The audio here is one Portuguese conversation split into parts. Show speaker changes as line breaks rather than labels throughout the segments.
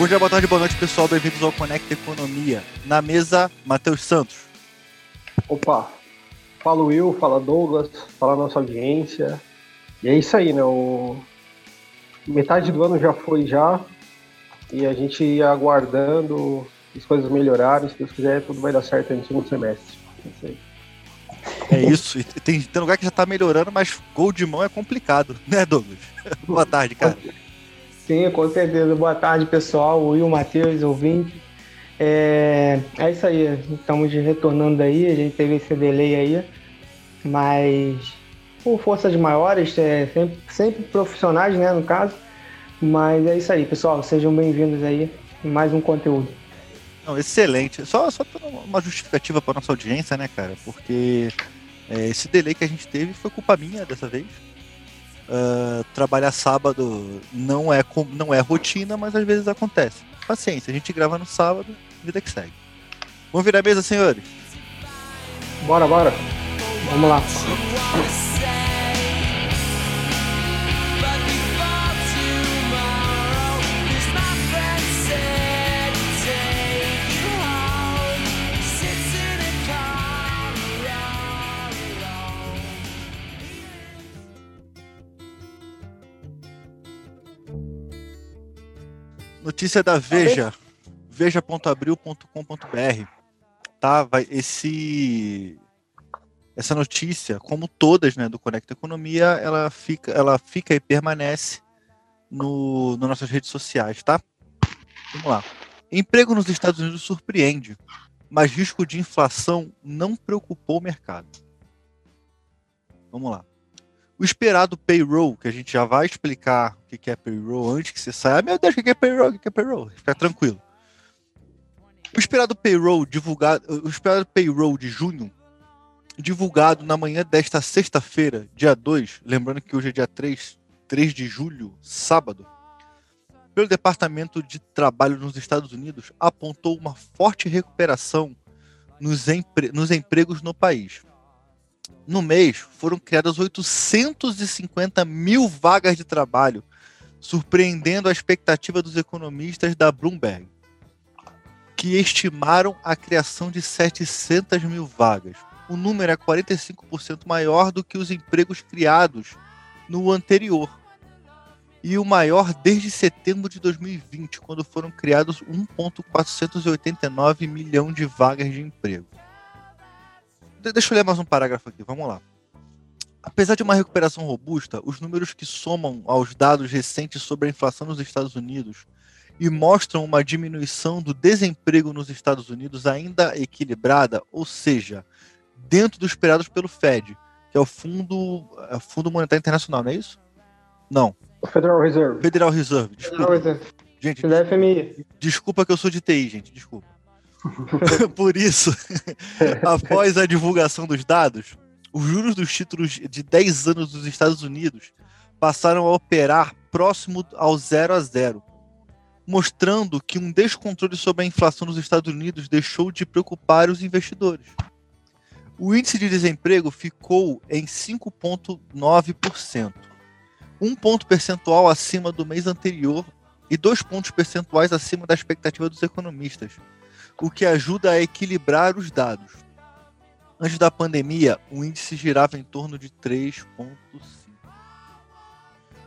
Bom dia, boa tarde, boa noite, pessoal. Bem-vindos ao Conecta Economia. Na mesa, Matheus Santos.
Opa, fala Will, fala Douglas, fala nossa audiência. E é isso aí, né? O... Metade do ano já foi já. E a gente ia aguardando as coisas melhorarem. Se Deus quiser, tudo vai dar certo no segundo semestre. É isso.
É isso. E tem, tem lugar que já tá melhorando, mas gol de mão é complicado, né, Douglas? Boa tarde, cara.
Sim, com certeza. Boa tarde, pessoal. Will, Matheus, ouvinte. É, é isso aí. Estamos retornando aí. A gente teve esse delay aí. Mas por forças maiores, é, sempre, sempre profissionais, né, no caso. Mas é isso aí, pessoal. Sejam bem-vindos aí. Mais um conteúdo.
Não, excelente. Só, só uma justificativa para nossa audiência, né, cara? Porque é, esse delay que a gente teve foi culpa minha dessa vez. Uh, trabalhar sábado não é, não é rotina, mas às vezes acontece. Paciência, a gente grava no sábado, vida que segue. Vamos virar a mesa, senhores?
Bora, bora. Vamos lá.
Notícia da Veja, veja.abril.com.br. Tá, vai esse essa notícia, como todas, né, do Conecta Economia, ela fica, ela fica e permanece no, nas nossas redes sociais, tá? Vamos lá. Emprego nos Estados Unidos surpreende, mas risco de inflação não preocupou o mercado. Vamos lá. O esperado payroll, que a gente já vai explicar o que é payroll antes que você saia. Meu Deus, o que é payroll? O que é payroll? Fica tranquilo. O esperado payroll divulgado, o esperado payroll de junho, divulgado na manhã desta sexta-feira, dia 2, lembrando que hoje é dia 3, 3 de julho, sábado, pelo Departamento de Trabalho nos Estados Unidos, apontou uma forte recuperação nos, empre nos empregos no país no mês foram criadas 850 mil vagas de trabalho, surpreendendo a expectativa dos economistas da Bloomberg, que estimaram a criação de 700 mil vagas. O número é 45% maior do que os empregos criados no anterior. E o maior desde setembro de 2020, quando foram criados 1,489 milhão de vagas de emprego. Deixa eu ler mais um parágrafo aqui, vamos lá. Apesar de uma recuperação robusta, os números que somam aos dados recentes sobre a inflação nos Estados Unidos e mostram uma diminuição do desemprego nos Estados Unidos ainda equilibrada, ou seja, dentro dos esperados pelo Fed, que é o Fundo, é o Fundo Monetário Internacional, não é isso? Não.
Federal Reserve.
Federal Reserve, desculpa. Federal Reserve. Gente,
FMI.
desculpa que eu sou de TI, gente, desculpa. Por isso, após a divulgação dos dados, os juros dos títulos de 10 anos dos Estados Unidos passaram a operar próximo ao zero a zero, mostrando que um descontrole sobre a inflação nos Estados Unidos deixou de preocupar os investidores. O índice de desemprego ficou em 5,9%, um ponto percentual acima do mês anterior e dois pontos percentuais acima da expectativa dos economistas, o que ajuda a equilibrar os dados. Antes da pandemia, o índice girava em torno de 3,5.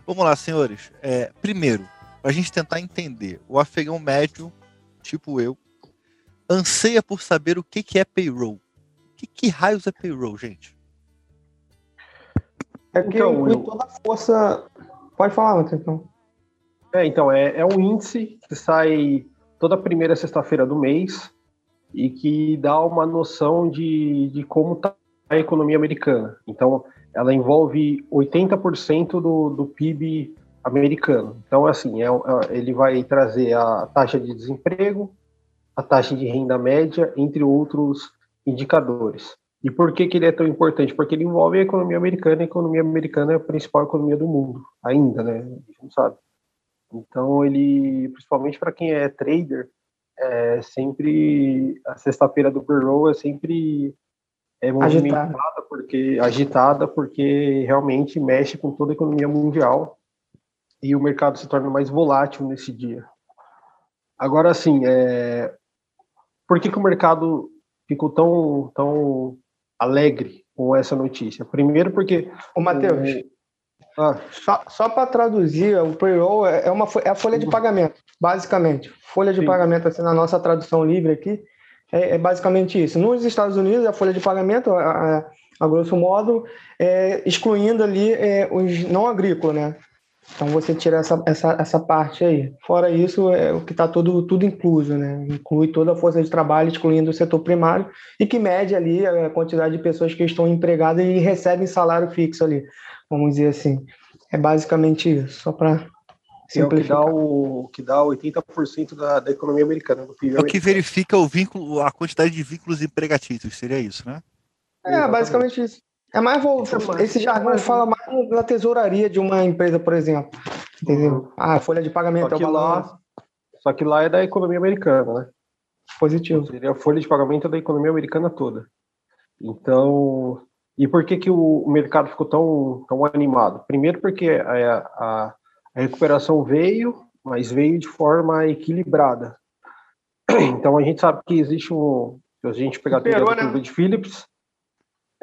Vamos lá, senhores. É, primeiro, para a gente tentar entender, o afegão médio, tipo eu, anseia por saber o que, que é payroll. Que, que raios é payroll, gente?
É que então, eu... toda a força. Pode falar, Matheus. Então.
É, então, é, é um índice que sai toda primeira sexta-feira do mês e que dá uma noção de, de como está a economia americana. Então, ela envolve 80% do, do PIB americano. Então, assim, é, é, ele vai trazer a taxa de desemprego, a taxa de renda média, entre outros indicadores. E por que, que ele é tão importante? Porque ele envolve a economia americana, e a economia americana é a principal economia do mundo, ainda, né? A gente não sabe. Então, ele, principalmente para quem é trader, é sempre a sexta-feira do payroll é sempre é movimentada agitada. porque agitada porque realmente mexe com toda a economia mundial e o mercado se torna mais volátil nesse dia. Agora, assim, é... por que, que o mercado ficou tão, tão alegre com essa notícia? Primeiro porque...
Ô, Matheus, ah. só, só para traduzir, o payroll é, uma, é a folha de pagamento, basicamente. Folha de Sim. pagamento, assim, na nossa tradução livre aqui, é, é, basicamente isso. Nos Estados Unidos, a folha de pagamento, a, a, a grosso modo, é, excluindo ali é, os não agrícolas, né? Então você tira essa, essa, essa parte aí. Fora isso, é o que está tudo, tudo incluso, né? Inclui toda a força de trabalho, excluindo o setor primário, e que mede ali a quantidade de pessoas que estão empregadas e recebem salário fixo ali, vamos dizer assim. É basicamente isso, só para
simplificar. É o que dá, o, que dá 80% da, da economia americana.
é o que verifica o vínculo, a quantidade de vínculos empregatícios, seria isso, né?
É, basicamente isso. É mais, vou, esse jargão fala mais na tesouraria de uma empresa, por exemplo. Entendeu? Uhum. Ah, folha de pagamento
só
é o
Lá, só que lá é da economia americana, né?
Positivo.
Seria a folha de pagamento da economia americana toda. Então, e por que, que o mercado ficou tão, tão animado? Primeiro porque a, a, a recuperação veio, mas veio de forma equilibrada. Então a gente sabe que existe um. Se a gente pegar Superou, a né? de Phillips,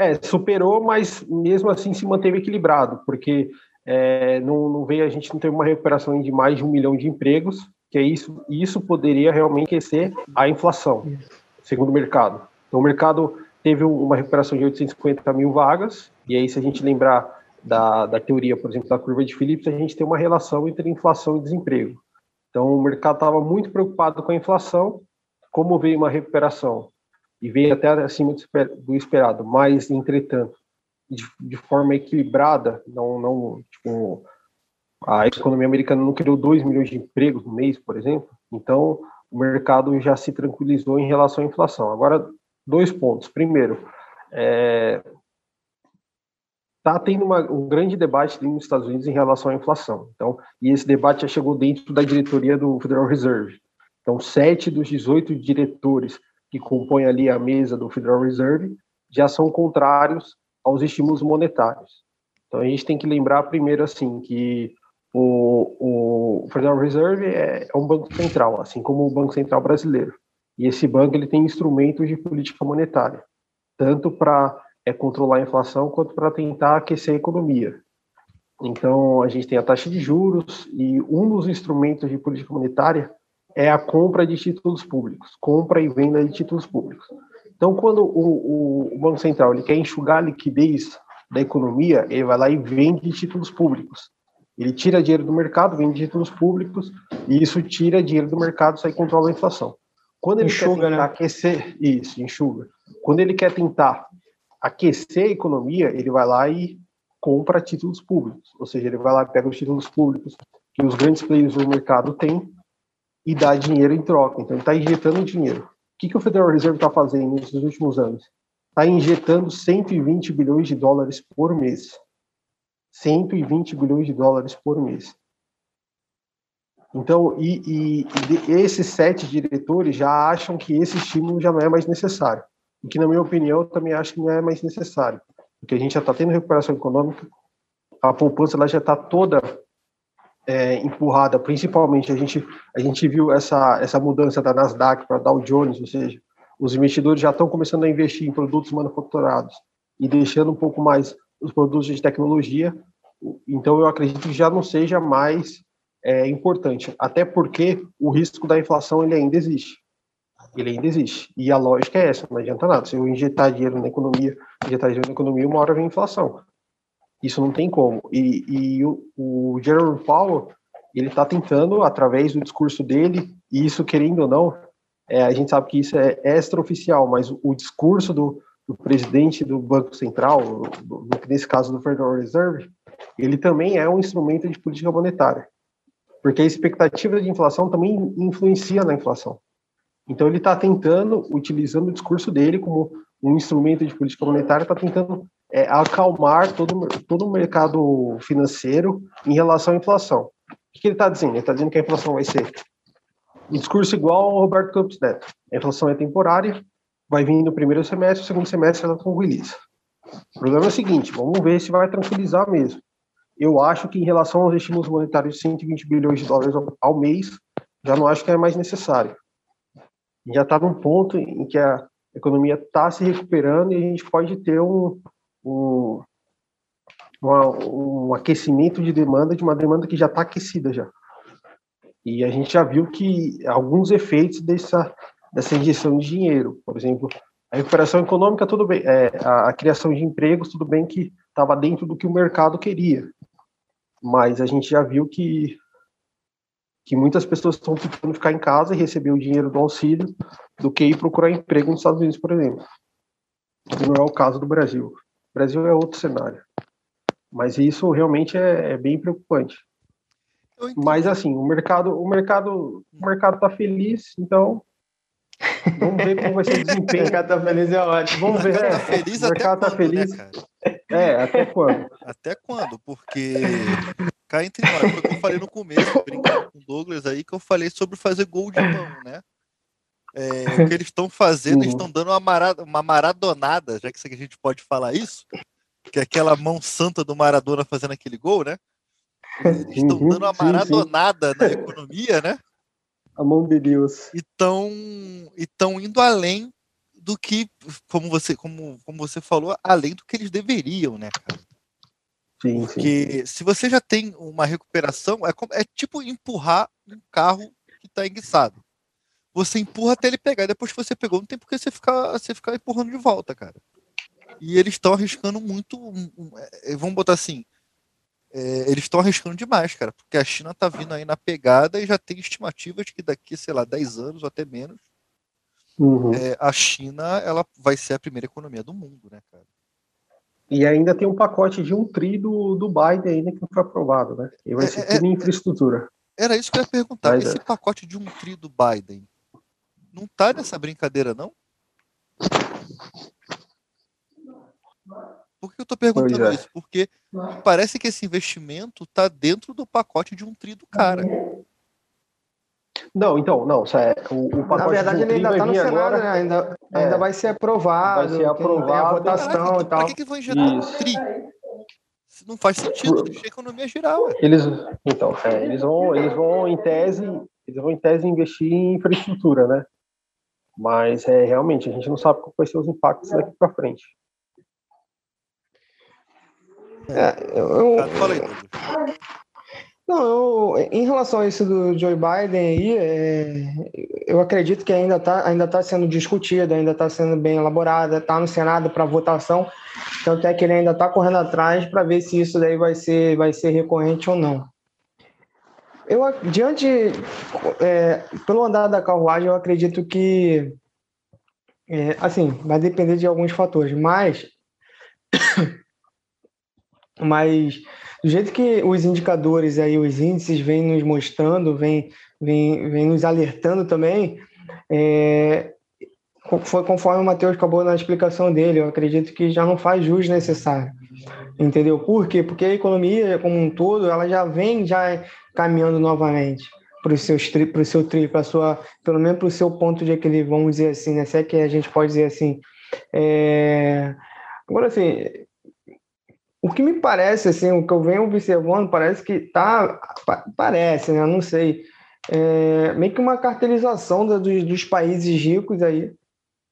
é, superou, mas mesmo assim se manteve equilibrado, porque é, não, não veio, a gente não teve uma recuperação de mais de um milhão de empregos, que é isso, isso poderia realmente aquecer a inflação, segundo o mercado. Então o mercado teve uma recuperação de 850 mil vagas, e aí se a gente lembrar da, da teoria, por exemplo, da curva de Phillips, a gente tem uma relação entre inflação e desemprego. Então o mercado estava muito preocupado com a inflação, como veio uma recuperação e veio até acima do esperado, mas, entretanto, de, de forma equilibrada, não, não tipo, a economia americana não criou 2 milhões de empregos no mês, por exemplo, então o mercado já se tranquilizou em relação à inflação. Agora, dois pontos. Primeiro, é, está tendo uma, um grande debate nos Estados Unidos em relação à inflação. Então, e esse debate já chegou dentro da diretoria do Federal Reserve. Então, sete dos 18 diretores que compõem ali a mesa do Federal Reserve já são contrários aos estímulos monetários. Então a gente tem que lembrar primeiro assim que o, o Federal Reserve é, é um banco central, assim como o Banco Central brasileiro. E esse banco ele tem instrumentos de política monetária, tanto para é, controlar a inflação quanto para tentar aquecer a economia. Então a gente tem a taxa de juros e um dos instrumentos de política monetária é a compra de títulos públicos, compra e venda de títulos públicos. Então, quando o, o Banco Central ele quer enxugar a liquidez da economia, ele vai lá e vende títulos públicos. Ele tira dinheiro do mercado, vende títulos públicos, e isso tira dinheiro do mercado, sai controla a inflação. Quando ele enxuga, quer tentar né? aquecer, isso, enxuga. Quando ele quer tentar aquecer a economia, ele vai lá e compra títulos públicos. Ou seja, ele vai lá e pega os títulos públicos que os grandes players do mercado têm e dá dinheiro em troca. Então, ele está injetando dinheiro. O que, que o Federal Reserve está fazendo nesses últimos anos? Está injetando 120 bilhões de dólares por mês. 120 bilhões de dólares por mês. Então, e, e, e, esses sete diretores já acham que esse estímulo já não é mais necessário. O que, na minha opinião, eu também acho que não é mais necessário. Porque a gente já está tendo recuperação econômica, a poupança ela já está toda é, empurrada, principalmente a gente a gente viu essa essa mudança da Nasdaq para Dow Jones, ou seja, os investidores já estão começando a investir em produtos manufaturados e deixando um pouco mais os produtos de tecnologia. Então eu acredito que já não seja mais é, importante, até porque o risco da inflação ele ainda existe. Ele ainda existe. E a lógica é essa, não adianta nada. Se eu injetar dinheiro na economia, injetar dinheiro na economia, uma hora vem inflação. Isso não tem como. E, e o, o Jerome Powell, ele está tentando, através do discurso dele, e isso, querendo ou não, é, a gente sabe que isso é extraoficial, mas o, o discurso do, do, presidente do Banco Central, do, nesse caso do Federal Reserve, ele também é um instrumento de política monetária, porque a expectativa de inflação também influencia na inflação. Então ele está tentando, utilizando o discurso dele como um instrumento de política monetária, está tentando é, acalmar todo, todo o mercado financeiro em relação à inflação. O que ele está dizendo? Ele está dizendo que a inflação vai ser um discurso igual ao Roberto Campos Neto. A inflação é temporária, vai vir no primeiro semestre, no segundo semestre ela tranquiliza. O problema é o seguinte, vamos ver se vai tranquilizar mesmo. Eu acho que em relação aos estímulos monetários de 120 bilhões de dólares ao mês, já não acho que é mais necessário. Já está num ponto em que a economia está se recuperando e a gente pode ter um, um, um aquecimento de demanda, de uma demanda que já está aquecida já. E a gente já viu que alguns efeitos dessa, dessa injeção de dinheiro, por exemplo, a recuperação econômica, tudo bem, é, a, a criação de empregos, tudo bem que estava dentro do que o mercado queria, mas a gente já viu que que muitas pessoas estão tentando ficar em casa e receber o dinheiro do auxílio do que ir procurar emprego nos Estados Unidos, por exemplo. Não é o caso do Brasil. O Brasil é outro cenário. Mas isso realmente é, é bem preocupante. Mas assim, o mercado, o mercado, o mercado está feliz, então vamos ver como vai ser o desempenho. o
mercado está feliz é ótimo.
Vamos ver. Tá feliz o mercado está feliz. Né,
é, até quando?
Até quando? Porque cá entre nós, foi o que eu falei no começo, brincando com o Douglas aí, que eu falei sobre fazer gol de mão, né? É, o que eles estão fazendo, uhum. eles estão dando uma, marad uma maradonada, já que a gente pode falar isso, que é aquela mão santa do Maradona fazendo aquele gol, né? Eles estão uhum, dando uma maradonada sim, sim. na economia, né?
A mão de Deus.
E estão indo além do que, como você, como, como você falou, além do que eles deveriam, né, cara?
Sim,
Porque se você já tem uma recuperação, é, é tipo empurrar um carro que está enguiçado. Você empurra até ele pegar, e depois que você pegou, não tem por que você ficar, você ficar empurrando de volta, cara. E eles estão arriscando muito. É, vamos botar assim. É, eles estão arriscando demais, cara, porque a China tá vindo aí na pegada e já tem estimativas que daqui, sei lá, 10 anos ou até menos, uhum. é, a China ela vai ser a primeira economia do mundo, né, cara?
E ainda tem um pacote de um tri do, do Biden ainda que não foi aprovado, né? E vai é, ser é, tudo em infraestrutura.
Era isso que eu ia perguntar. Esse pacote de um tri do Biden não tá nessa brincadeira, não? Por que eu tô perguntando é. isso? Porque parece que esse investimento tá dentro do pacote de um tri do cara.
Não, então, não, é, o, o
pacote Na verdade, ele ainda está no Senado, agora, né? ainda, é, ainda vai ser aprovado,
vai ser aprovado,
a votação
e
tal. Por
que, que vão injetar um tri? Não faz sentido, deixa a economia girar, ué.
Eles, então, é, eles vão, eles vão em tese, eles vão em tese investir em infraestrutura, né? Mas é realmente a gente não sabe qual vai ser os impactos daqui para frente.
É, eu, eu, não, eu, em relação a isso do Joe Biden aí, é, eu acredito que ainda está ainda tá sendo discutido, ainda está sendo bem elaborada, está no Senado para votação, tanto é que ele ainda está correndo atrás para ver se isso daí vai ser, vai ser recorrente ou não. Eu, diante, é, pelo andar da carruagem, eu acredito que, é, assim, vai depender de alguns fatores, mas, mas do jeito que os indicadores aí, os índices vêm nos mostrando, vêm vem, vem nos alertando também, é, foi conforme o Matheus acabou na explicação dele, eu acredito que já não faz jus necessário. Entendeu? Por quê? Porque a economia como um todo, ela já vem já caminhando novamente para o seu para o seu tri, para sua, pelo menos para o seu ponto de equilíbrio, vamos dizer assim, né? Se é que a gente pode dizer assim. É... Agora, assim, o que me parece, assim, o que eu venho observando, parece que tá. Parece, né? Não sei. É, meio que uma cartelização dos, dos, países ricos aí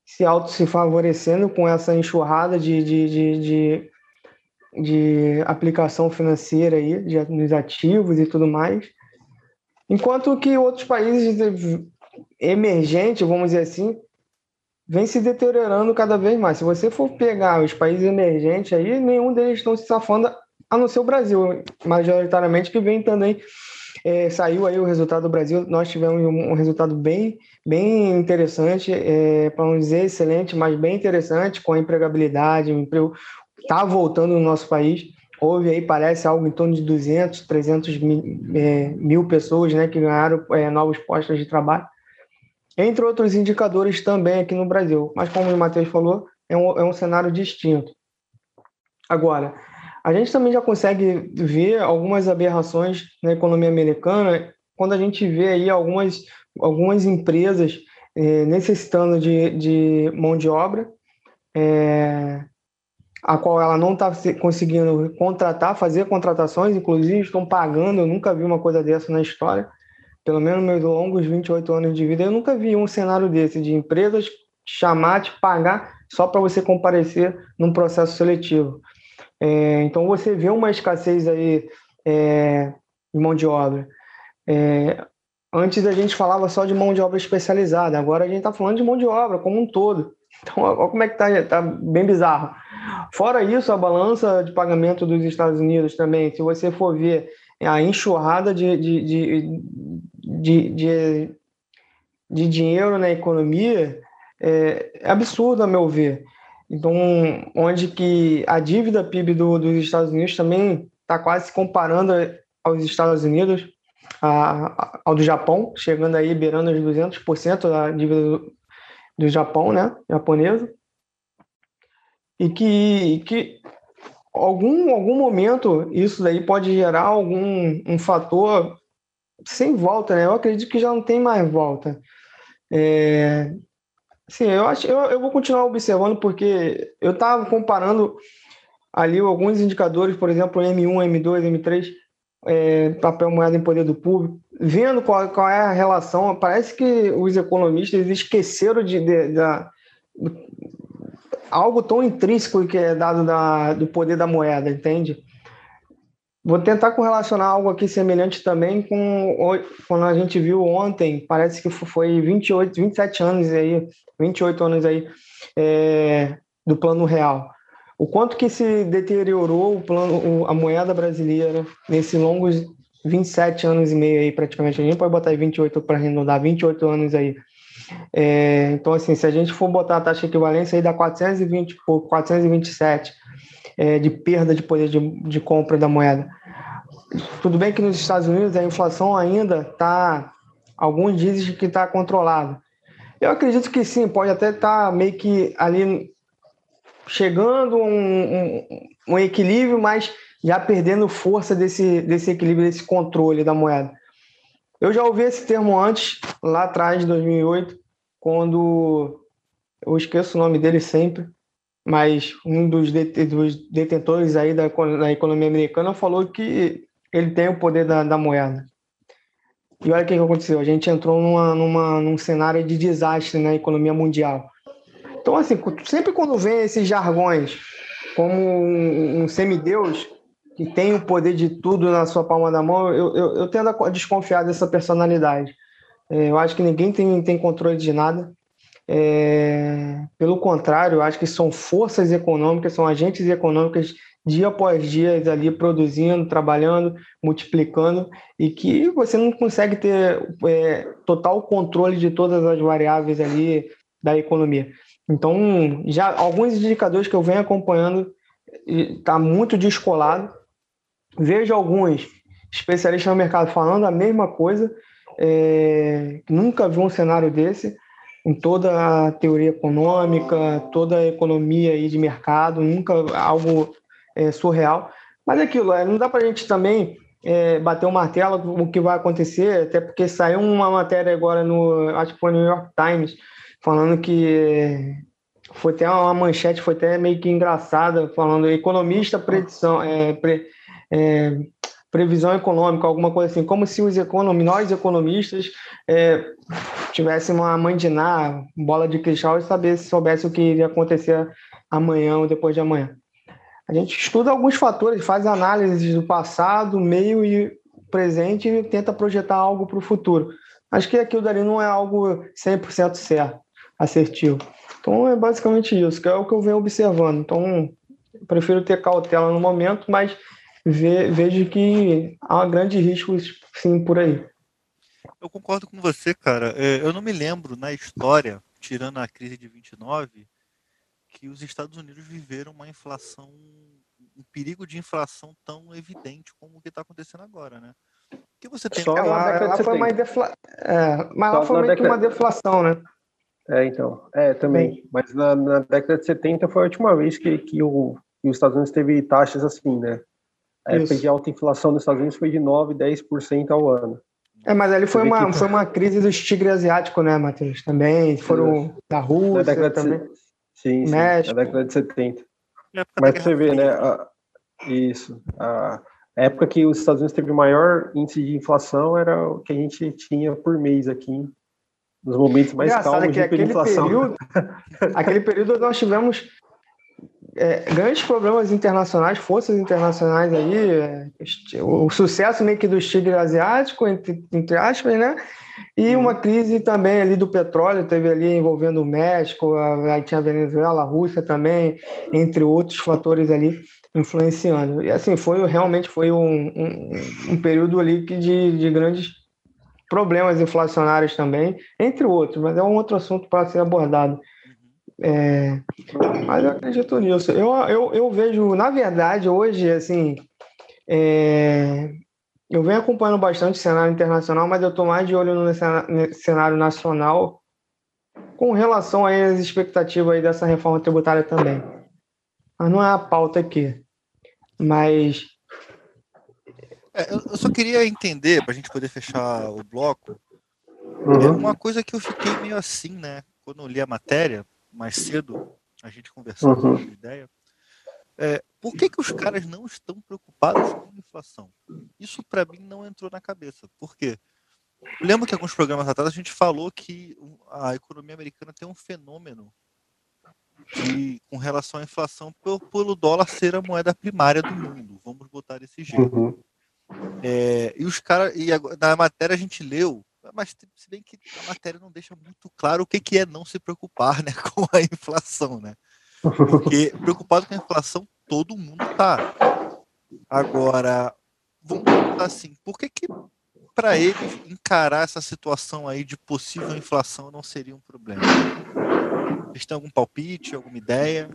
se auto se favorecendo com essa enxurrada de, de, de, de, de aplicação financeira aí, de, nos ativos e tudo mais. Enquanto que outros países emergentes, vamos dizer assim, vem se deteriorando cada vez mais. Se você for pegar os países emergentes aí, nenhum deles estão se safando, a não ser o Brasil, majoritariamente, que vem também. É, saiu aí o resultado do Brasil, nós tivemos um, resultado bem, bem interessante, é, para não dizer excelente, mas bem interessante, com a empregabilidade, o emprego está voltando no nosso país. Houve aí, parece, algo em torno de 200, 300 mil, é, mil pessoas né, que ganharam é, novos postos de trabalho entre outros indicadores também aqui no Brasil. Mas, como o Matheus falou, é um, é um cenário distinto. Agora, a gente também já consegue ver algumas aberrações na economia americana quando a gente vê aí algumas, algumas empresas é, necessitando de, de mão de obra, é, a qual ela não está conseguindo contratar, fazer contratações, inclusive estão pagando, eu nunca vi uma coisa dessa na história, pelo menos meus longos 28 anos de vida, eu nunca vi um cenário desse, de empresas chamar, te pagar só para você comparecer num processo seletivo. É, então você vê uma escassez aí é, de mão de obra. É, antes a gente falava só de mão de obra especializada, agora a gente está falando de mão de obra como um todo. Então, olha como é que está tá bem bizarro. Fora isso, a balança de pagamento dos Estados Unidos também, se você for ver a enxurrada de, de, de, de, de, dinheiro na economia, é, é absurdo, a meu ver. Então, onde que a dívida PIB do, dos Estados Unidos também está quase se comparando aos Estados Unidos, a, ao do Japão, chegando aí beirando os 200% da dívida do Japão, né, japonesa, e que, que algum algum momento isso daí pode gerar algum um fator sem volta, né? Eu acredito que já não tem mais volta. É, sim, eu acho eu, eu vou continuar observando porque eu estava comparando ali alguns indicadores, por exemplo, M1, M2, M3, é, papel moeda em poder do público, vendo qual, qual é a relação. Parece que os economistas esqueceram de, de, de, algo tão intrínseco que é dado da, do poder da moeda, entende? Vou tentar correlacionar algo aqui semelhante também com quando a gente viu ontem, parece que foi 28, 27 anos aí, 28 anos aí é, do plano real. O quanto que se deteriorou o plano, a moeda brasileira nesses longos 27 anos e meio aí, praticamente. A gente pode botar aí 28 para arredondar, 28 anos aí. É, então, assim, se a gente for botar a taxa de equivalência, aí dá 420 por 427 é, de perda de poder de, de compra da moeda. Tudo bem que nos Estados Unidos a inflação ainda está, alguns dizem que está controlada. Eu acredito que sim, pode até estar tá meio que ali chegando um, um, um, equilíbrio, mas já perdendo força desse, desse equilíbrio, desse controle da moeda. Eu já ouvi esse termo antes, lá atrás, em 2008, quando eu esqueço o nome dele sempre, mas um dos, detentores aí da, da economia americana falou que ele tem o poder da, da moeda. E olha o que, aconteceu, a gente entrou numa, numa, num cenário de desastre na economia mundial. Então, assim, sempre quando vem esses jargões como um, um semideus que tem o poder de tudo na sua palma da mão, eu, eu, eu tendo a desconfiar dessa personalidade. É, eu acho que ninguém tem, tem controle de nada. É, pelo contrário, eu acho que são forças econômicas, são agentes econômicos dia após dia ali produzindo, trabalhando, multiplicando e que você não consegue ter é, total controle de todas as variáveis ali da economia. Então, já alguns indicadores que eu venho acompanhando está muito descolado. Vejo alguns especialistas no mercado falando a mesma coisa. É, nunca vi um cenário desse em toda a teoria econômica, toda a economia aí de mercado, nunca algo é, surreal. Mas é aquilo, é, não dá para a gente também é, bater o martelo o que vai acontecer, até porque saiu uma matéria agora no, acho que foi no New York Times, falando que foi até uma manchete, foi até meio que engraçada, falando economista predição, é, pre, é, previsão econômica, alguma coisa assim, como se os econom, nós economistas é, tivéssemos uma ná, bola de cristal e saber se soubesse o que iria acontecer amanhã ou depois de amanhã. A gente estuda alguns fatores, faz análises do passado, meio e presente e tenta projetar algo para o futuro. Acho que aquilo dali não é algo 100% certo assertivo. Então é basicamente isso, que é o que eu venho observando. Então, prefiro ter cautela no momento, mas ve vejo que há grandes riscos sim por aí.
Eu concordo com você, cara. É, eu não me lembro na história, tirando a crise de 29, que os Estados Unidos viveram uma inflação, um perigo de inflação tão evidente como o que está acontecendo agora, né?
Que você tem Só lá, lá foi uma defla... é, mas Só lá foi meio que uma deflação, né?
É, então. É, também. Sim. Mas na, na, década de 70 foi a última vez que, que, o, que os Estados Unidos teve taxas assim, né? A época de alta inflação nos Estados Unidos foi de 9, 10% ao ano.
É, mas ali foi uma, foi uma crise dos tigres asiáticos, né, Matheus? Também foram da Rússia na década também. De,
sim, sim, México. na década de 70. Mas você ver, né? A, isso. A, época que os Estados Unidos teve o maior índice de inflação era o que a gente tinha por mês aqui, nos momentos mais Engraçado calmos
de hiperinflação. Período, aquele período nós tivemos é, grandes problemas internacionais, forças internacionais aí, é, o sucesso meio que do tigre asiático, entre, entre aspas, né? E uma crise também ali do petróleo, teve ali envolvendo o México, aí tinha a Venezuela, a Rússia também, entre outros fatores ali influenciando. E assim, foi realmente foi um, um, um período ali que de, de grandes problemas inflacionários também, entre outros, mas é um outro assunto para ser abordado. É, mas eu acredito nisso. Eu, eu, eu vejo, na verdade, hoje, assim, é, eu venho acompanhando bastante o cenário internacional, mas eu estou mais de olho no cenário nacional com relação às expectativas aí dessa reforma tributária também. Mas não é a pauta aqui. Mas.
É, eu só queria entender, para a gente poder fechar o bloco, uhum. é uma coisa que eu fiquei meio assim, né? Quando eu li a matéria, mais cedo, a gente conversou uhum. sobre a ideia. É, por que, que os caras não estão preocupados com a inflação? Isso para mim não entrou na cabeça. Por quê? Eu lembro que alguns programas atrás a gente falou que a economia americana tem um fenômeno de, com relação à inflação pelo dólar ser a moeda primária do mundo. Vamos botar desse jeito. Uhum. É, e os caras, e na matéria a gente leu mas se bem que a matéria não deixa muito claro o que, que é não se preocupar né, com a inflação, né? Porque preocupado com a inflação todo mundo tá. Agora, vamos perguntar assim, por que que para eles encarar essa situação aí de possível inflação não seria um problema? Eles têm algum palpite, alguma ideia?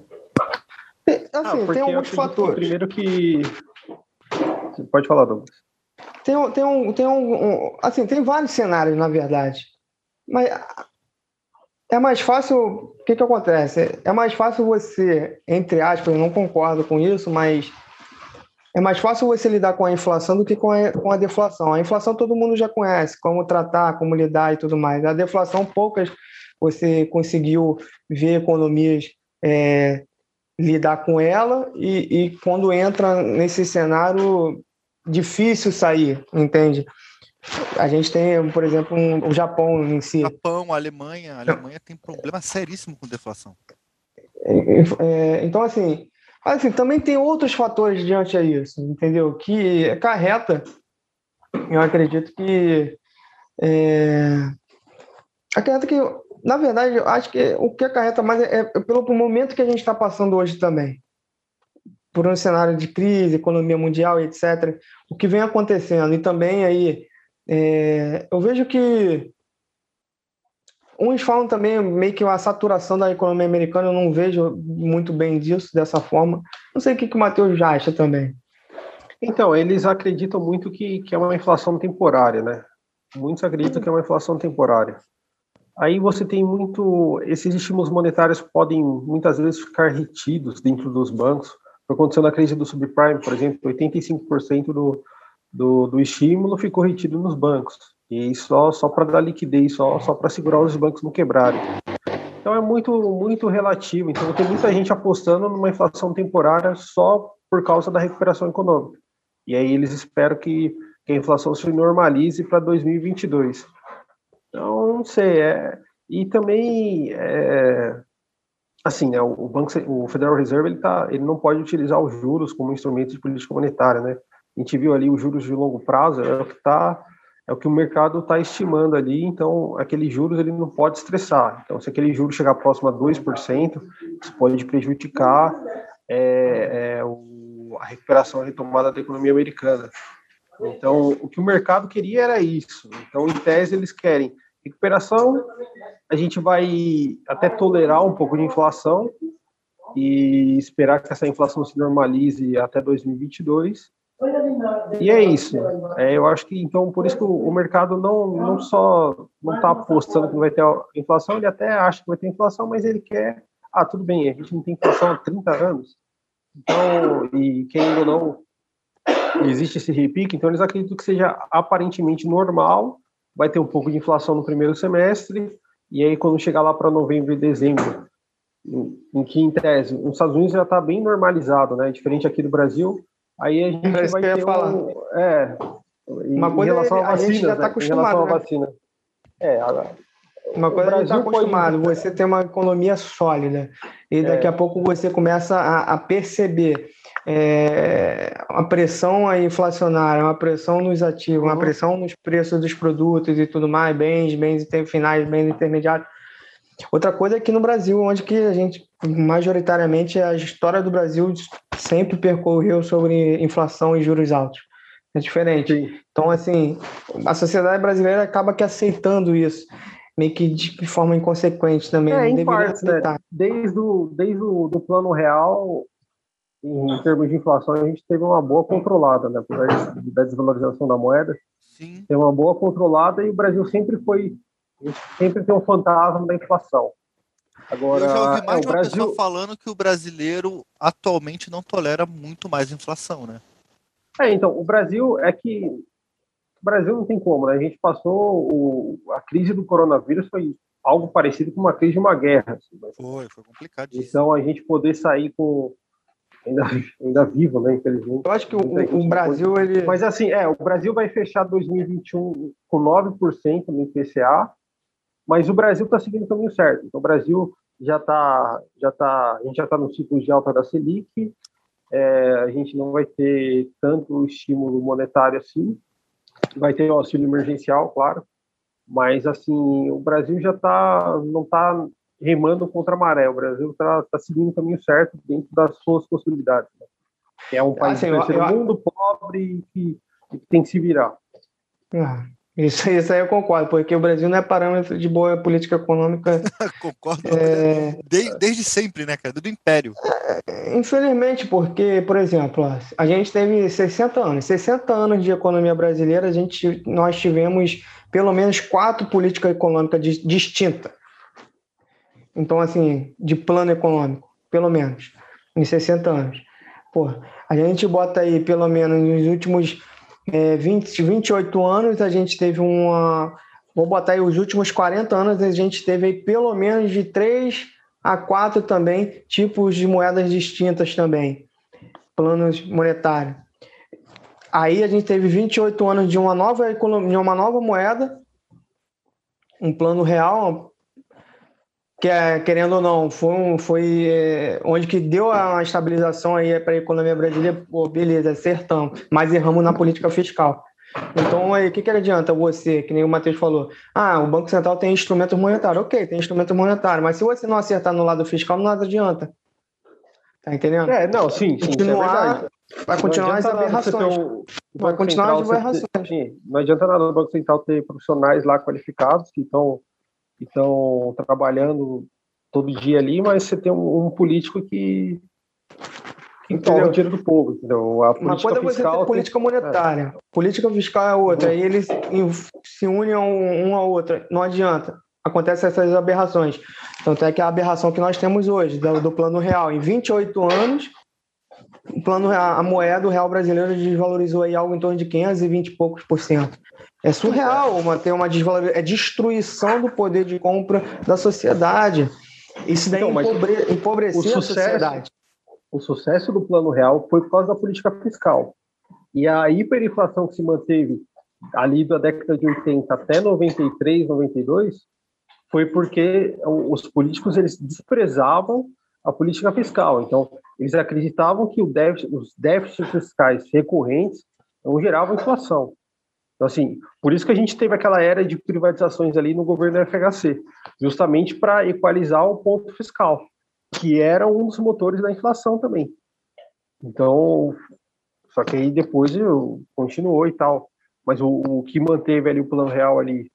Assim, ah, tem alguns fatores. Primeiro que pode falar, Douglas.
Tem, tem, um, tem um, um, Assim, tem vários cenários, na verdade. Mas é mais fácil. O que, que acontece? É mais fácil você, entre aspas, eu não concordo com isso, mas é mais fácil você lidar com a inflação do que com a, com a deflação. A inflação todo mundo já conhece, como tratar, como lidar e tudo mais. A deflação, poucas você conseguiu ver economias é, lidar com ela, e, e quando entra nesse cenário, difícil sair, entende? A gente tem, por exemplo, um, o Japão em si.
Japão, a Alemanha. A Alemanha tem problema seríssimo com deflação.
É, é, então, assim, assim, também tem outros fatores diante a isso, entendeu? Que acarreta, eu acredito que. É, acarreta que, na verdade, eu acho que o que acarreta mais é, é pelo momento que a gente está passando hoje também por um cenário de crise, economia mundial, etc., o que vem acontecendo. E também aí, é, eu vejo que uns falam também meio que uma saturação da economia americana, eu não vejo muito bem disso, dessa forma. Não sei o que, que o Matheus já acha também.
Então, eles acreditam muito que, que é uma inflação temporária, né? Muitos acreditam que é uma inflação temporária. Aí você tem muito. Esses estímulos monetários podem muitas vezes ficar retidos dentro dos bancos aconteceu na crise do subprime, por exemplo, 85% do, do, do estímulo ficou retido nos bancos. E só, só para dar liquidez, só, só para segurar os bancos não quebrarem. Então é muito, muito relativo. Então tem muita gente apostando numa inflação temporária só por causa da recuperação econômica. E aí eles esperam que, que a inflação se normalize para 2022. Então, não sei. É, e também é, assim, né, o banco, o Federal Reserve, ele, tá, ele não pode utilizar os juros como instrumento de política monetária, né? A gente viu ali os juros de longo prazo, é o que tá, é o que o mercado está estimando ali, então aqueles juros ele não pode estressar. Então, se aquele juro chegar próximo a 2%, isso pode prejudicar é, é, o, a recuperação, a retomada da economia americana. Então, o que o mercado queria era isso. Então, em tese, eles querem recuperação, a gente vai até tolerar um pouco de inflação e esperar que essa inflação se normalize até 2022. E é isso. É, eu acho que então por isso que o, mercado não, não só não está apostando que vai ter inflação, ele até acha que vai ter inflação, mas ele quer. Ah, tudo bem, a gente não tem inflação há 30 anos. Então, e quem ainda não existe esse repique, então eles acreditam que seja aparentemente normal vai ter um pouco de inflação no primeiro semestre, e aí quando chegar lá para novembro e dezembro, em, em que em tese, os Estados Unidos já está bem normalizado, né? Diferente aqui do Brasil, Aí a gente
É
vai ter
falar.
um, é, em,
Uma coisa
em relação
é-
à
a gente
vacina,
já tá
né? Em
acostumado,
relação à
né?
vacina. É, a-
Uma coisa a gente está
Brasil pode-
acostumado, você tem uma economia sólida e daqui
É.
a pouco você começa a, a perceber é, uma pressão aí inflacionária, uma pressão nos ativos, uma
Uhum.
pressão nos preços dos produtos e tudo mais, bens, bens finais, bens intermediários. Outra coisa é que no Brasil, onde que a gente, majoritariamente, a história do Brasil sempre percorreu sobre inflação e juros altos. É diferente.
sim.
Então, assim, a sociedade brasileira acaba que aceitando isso, meio que de forma inconsequente também.
É, em
deveria
partes, né?
aceitar.
Desde o, desde o do plano real, em termos de inflação, a gente teve uma boa controlada, né? Apesar da desvalorização da moeda,
Sim.
tem uma boa controlada e o Brasil sempre foi, sempre tem um fantasma da inflação. Agora,
eu já ouvi
é,
mais de uma
Brasil,
pessoa falando que o brasileiro atualmente não tolera muito mais inflação, né?
É, então, o Brasil é que o Brasil não tem como, né? A gente passou o, a crise do coronavírus foi algo parecido com uma crise de uma guerra. assim, né?
Foi, foi complicadíssimo.
Então a gente poder sair com ainda, ainda vivo, né? Infelizmente.
Eu acho que o, o Brasil, ele.
Mas assim, é, o Brasil vai fechar 2021 com 9% no IPCA, mas o Brasil está seguindo o caminho certo. Então o Brasil já está, já tá, a gente já está no ciclo de alta da Selic, é, a gente não vai ter tanto estímulo monetário assim, vai ter o auxílio emergencial, claro, mas assim o Brasil já tá, não está remando contra a maré, o Brasil está tá seguindo o caminho certo dentro das suas possibilidades. né? É um país
Assim,
do terceiro
eu-
mundo, pobre, que, que tem que se virar.
Ah, isso, isso aí eu concordo, porque o Brasil não é parâmetro de boa política econômica.
Concordo.
É,
De- desde sempre, né, cara? Do Império.
Infelizmente, porque, por exemplo, a gente teve 60 anos. 60 anos de economia brasileira, a gente, nós tivemos pelo menos quatro políticas econômicas dis- distintas. Então, assim, de plano econômico, pelo menos, em 60 anos. Pô, a gente bota aí, pelo menos, nos últimos é, 20, 28 anos, a gente teve uma. Vou botar aí os últimos 40 anos, a gente teve aí pelo menos de três a quatro também tipos de moedas distintas também, planos monetários. Aí a gente teve 28 anos de uma nova economia, uma nova moeda, um plano real, que é, querendo ou não, foi, um- foi é, onde que deu a estabilização aí para a economia brasileira, pô, beleza, acertamos, mas erramos na política fiscal. Então, aí, o que, que adianta você, que nem o Matheus falou, ah, o Banco Central tem instrumentos monetários. Ok, tem instrumento monetário, mas se você não acertar no lado fiscal, nada adianta. Tá entendendo?
É, não, sim, sim, é
Continuar-
verdade.
Vai continuar as aberrações.
um-
Vai continuar
Central
as aberrações.
ter- sim, Não adianta nada o Banco Central ter profissionais lá qualificados que estão estão trabalhando todo dia ali, mas você tem um, um político que toma o dinheiro do povo, entendeu? A
Uma
política
coisa é você
fiscal tem-
política monetária, política fiscal é outra,
Uhum.
aí eles se unem um, um a outra, não adianta. Acontecem essas aberrações. Tanto é que a aberração que nós temos hoje, do, do plano real, em 28 anos, o plano a moeda, o real brasileiro desvalorizou aí algo em torno de 520 e poucos por cento. É surreal uma, ter uma desvalorização, é destruição do poder de compra da sociedade. Isso daí
Então,
empobre, empobreceu
o
a
sucesso-
sociedade.
o sucesso do plano real foi por causa da política fiscal. E a hiperinflação que se manteve ali da década de 80 até 93, 92, foi porque os políticos eles desprezavam a política fiscal. Então, eles acreditavam que o déficit, os déficits fiscais recorrentes não geravam inflação. Então, assim, por isso que a gente teve aquela era de privatizações ali no governo do FHC, justamente para equalizar o ponto fiscal que era um dos motores da inflação também. Então, só que aí depois eu, continuou e tal. Mas o, o que manteve ali o plano real ali,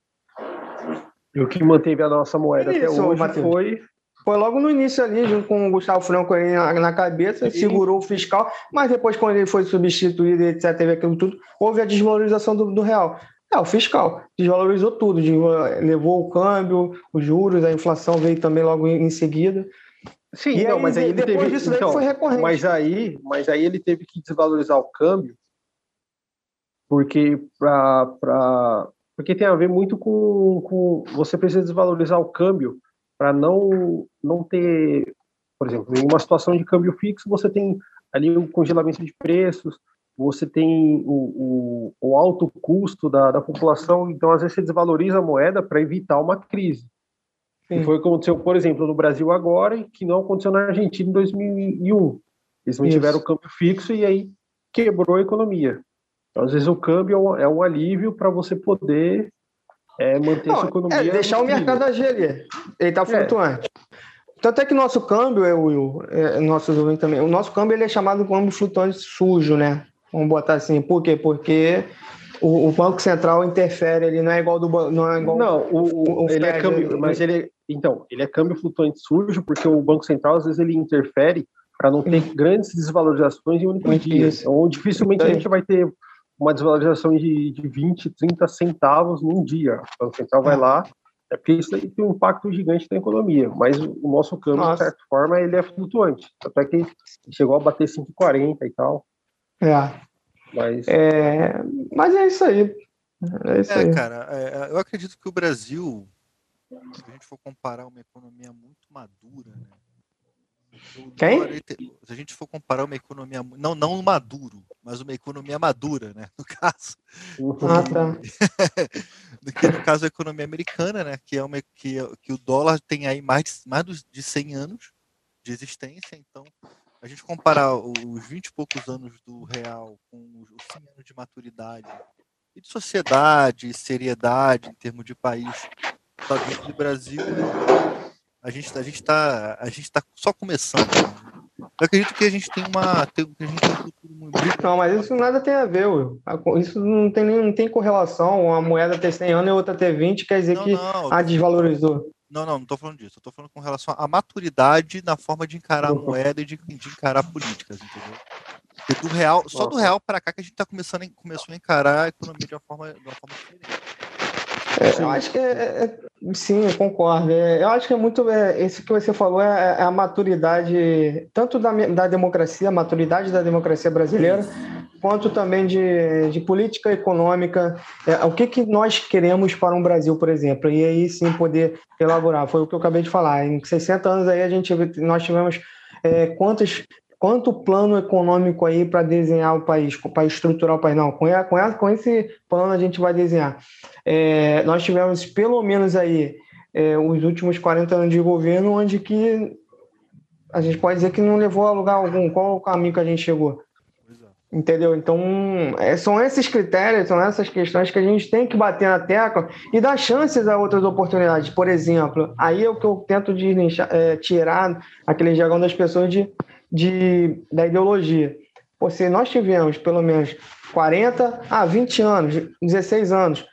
e o que manteve a nossa moeda até
Isso,
hoje
Matheus.
foi
Foi logo no início ali, junto com o Gustavo Franco aí na, na cabeça,
Sim.
segurou o fiscal, mas depois, quando ele foi substituído, etc., teve aquilo tudo, houve a desvalorização do, do real. É, o fiscal desvalorizou tudo, levou o câmbio, os juros, a inflação veio também logo em, seguida.
Sim,
E
não,
aí,
mas aí ele
depois
teve,
disso
então,
foi recorrente.
mas aí, mas aí ele teve que desvalorizar o câmbio, porque pra, pra, porque tem a ver muito com, com você precisa desvalorizar o câmbio para não não ter, por exemplo, em uma situação de câmbio fixo você tem ali um congelamento de preços, você tem o, o, o alto custo da, da, população, então às vezes você desvaloriza a moeda para evitar uma crise. Sim. E foi o que aconteceu, por exemplo, no Brasil agora e que não aconteceu na Argentina em 2001. Eles mantiveram o câmbio fixo e aí quebrou a economia. Então, às vezes o câmbio é um, é um alívio para você poder é, manter não, sua economia.
É deixar o mercado agir ali. Ele está flutuante. É. Tanto é que nosso câmbio, é, Will, é, nossos ouvintes também, o nosso câmbio ele é chamado de câmbio flutuante sujo, né? Vamos botar assim. Por quê? Porque o, o, Banco Central interfere, ele não é igual do
não é igual
Não,
o, o ele é câmbio, mas ele então, ele é câmbio flutuante sujo porque o Banco Central às vezes ele interfere para não ter grandes desvalorizações em um único dia. Então, dificilmente a gente vai ter uma desvalorização de, de 20, 30 centavos num dia. O Banco Central vai é. lá, é porque isso aí tem um impacto gigante na economia, mas o nosso câmbio, Nossa. de certa forma, ele é flutuante. Até que chegou a bater 5,40 e tal.
É. Mas é, mas é isso aí. É isso
é,
aí.
cara, é, eu acredito que o Brasil, se a gente for comparar uma economia muito madura, né?
Quem?
se a gente for comparar uma economia, não, não maduro, mas uma economia madura, né? No caso.
Ah, tá.
do que no caso a economia americana, né? Que é uma que, que o dólar tem aí mais de, mais de 100 anos de existência, então a gente comparar os 20 e poucos anos do real com os 100 anos de maturidade e de sociedade, seriedade em termos de país, e Brasil, a gente a gente está a gente tá só começando. Eu acredito que a gente tem uma tem, a gente tem um futuro
muito Não, mas isso nada tem a ver, Will. Isso não tem nem não tem correlação, uma moeda ter 100 anos e outra ter 20, quer dizer não, que não, a desvalorizou.
Não, não, não estou falando disso. Eu tô falando com relação à maturidade na forma de encarar a moeda e de, de encarar políticas, entendeu? Porque do real, só do real para cá que a gente está começando a, começou a encarar a economia de uma forma, de uma forma diferente.
É, eu acho que é, é, sim, eu concordo. É, eu acho que é muito é, isso que você falou é, é, a maturidade tanto da, da democracia, a maturidade da democracia brasileira, quanto também de, de política econômica. É, o que, que nós queremos para um Brasil, por exemplo, e aí sim poder elaborar. Foi o que eu acabei de falar. Em 60 anos aí a gente nós tivemos é, quantos quanto plano econômico aí para desenhar o país, para estruturar o país. Não, com, com, com esse plano a gente vai desenhar. É, nós tivemos pelo menos aí é, os últimos 40 anos de governo, onde que a gente pode dizer que não levou a lugar algum. Qual o caminho que a gente chegou? Entendeu? Então, é, são esses critérios, são essas questões que a gente tem que bater na tecla e dar chances a outras oportunidades. Por exemplo, aí é o que eu tento é, tirar aquele jargão das pessoas de de, da ideologia. Ou se nós tivemos pelo menos 40 a 20 anos, 16 anos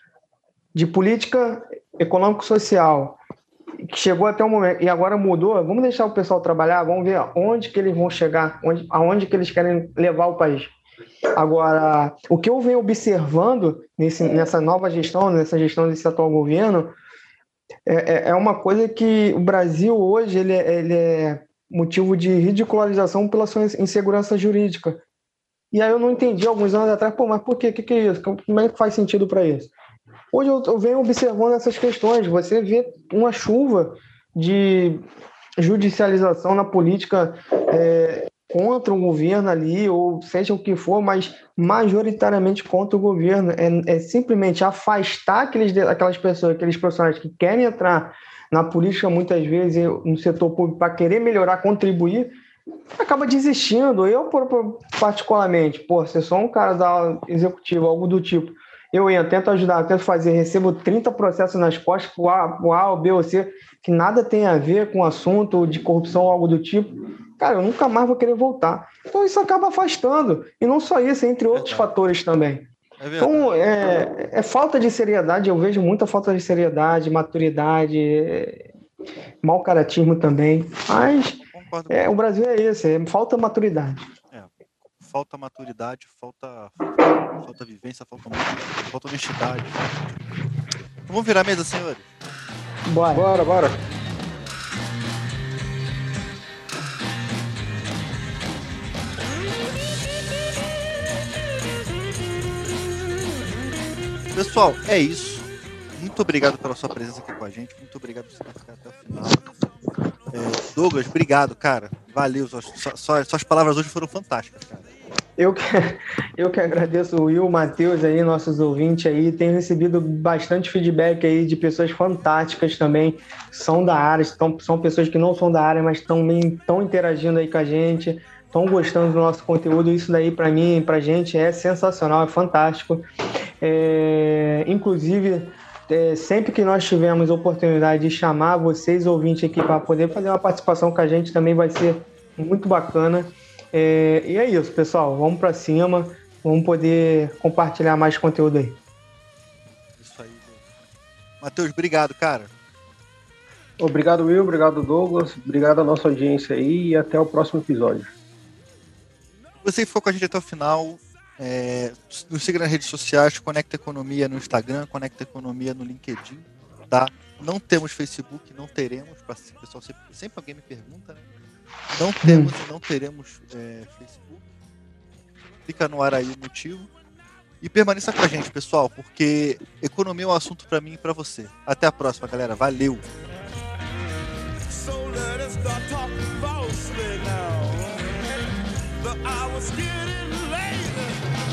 de política econômico-social, que chegou até o momento e agora mudou, vamos deixar o pessoal trabalhar, vamos ver onde que eles vão chegar, onde, aonde que eles querem levar o país. Agora, o que eu venho observando nesse, nessa nova gestão, nessa gestão desse atual governo, é, é, é uma coisa que o Brasil hoje ele, é, ele é motivo de ridicularização pela sua insegurança jurídica. E aí eu não entendi alguns anos atrás, pô, mas por quê? O que, que é isso? Como é que faz sentido para isso? Hoje eu, eu venho observando essas questões. Você vê uma chuva de judicialização na política é, contra o governo ali, ou seja o que for, mas majoritariamente contra o governo. É, é simplesmente afastar aqueles, aquelas pessoas, aqueles profissionais que querem entrar na política, muitas vezes, no setor público, para querer melhorar, contribuir, acaba desistindo. Eu, particularmente, pô, se sou um cara da executiva, algo do tipo, eu entro, tento ajudar, tento fazer, recebo 30 processos nas costas, o A, o A, o B ou C, que nada tem a ver com o assunto de corrupção ou algo do tipo, cara, eu nunca mais vou querer voltar. Então isso acaba afastando. E não só isso, entre outros fatores também. É então, é, é, falta de seriedade, eu vejo muita falta de seriedade, maturidade, é, mau caratismo também. Mas é, o Brasil é esse, é, falta maturidade.
É, falta maturidade, falta, falta vivência, falta, falta honestidade. Então, vamos virar a mesa, senhores?
Bora.
Bora, bora.
Pessoal, é isso. Muito obrigado pela sua presença aqui com a gente. Muito obrigado por ficado até o final. É, Douglas, obrigado, cara. Valeu. Suas, suas, suas palavras hoje foram fantásticas, cara.
Eu que, eu que agradeço o Will, o Matheus aí, nossos ouvintes aí. Tenho recebido bastante feedback aí de pessoas fantásticas também, são da área, são, são pessoas que não são da área, mas estão interagindo aí com a gente, estão gostando do nosso conteúdo. Isso daí, para mim, para a gente, é sensacional, é fantástico. É, inclusive, é, sempre que nós tivermos oportunidade de chamar vocês, ouvintes, aqui para poder fazer uma participação com a gente, também vai ser muito bacana. É, e é isso, pessoal. Vamos para cima. Vamos poder compartilhar mais conteúdo aí.
Isso aí. Matheus, obrigado, cara.
Obrigado, Will. Obrigado, Douglas. Obrigado à nossa audiência aí e até o próximo episódio.
Você que ficou com a gente até o final, é, nos siga nas redes sociais, Conecta Economia no Instagram, Conecta Economia no LinkedIn, tá? Não temos Facebook, não teremos, pessoal sempre, sempre alguém me pergunta, né? Não temos e não teremos é, Facebook. Fica no ar aí o motivo. E permaneça com a gente, pessoal, porque economia é um assunto para mim e para você. Até a próxima, galera. Valeu! So I was getting lazy.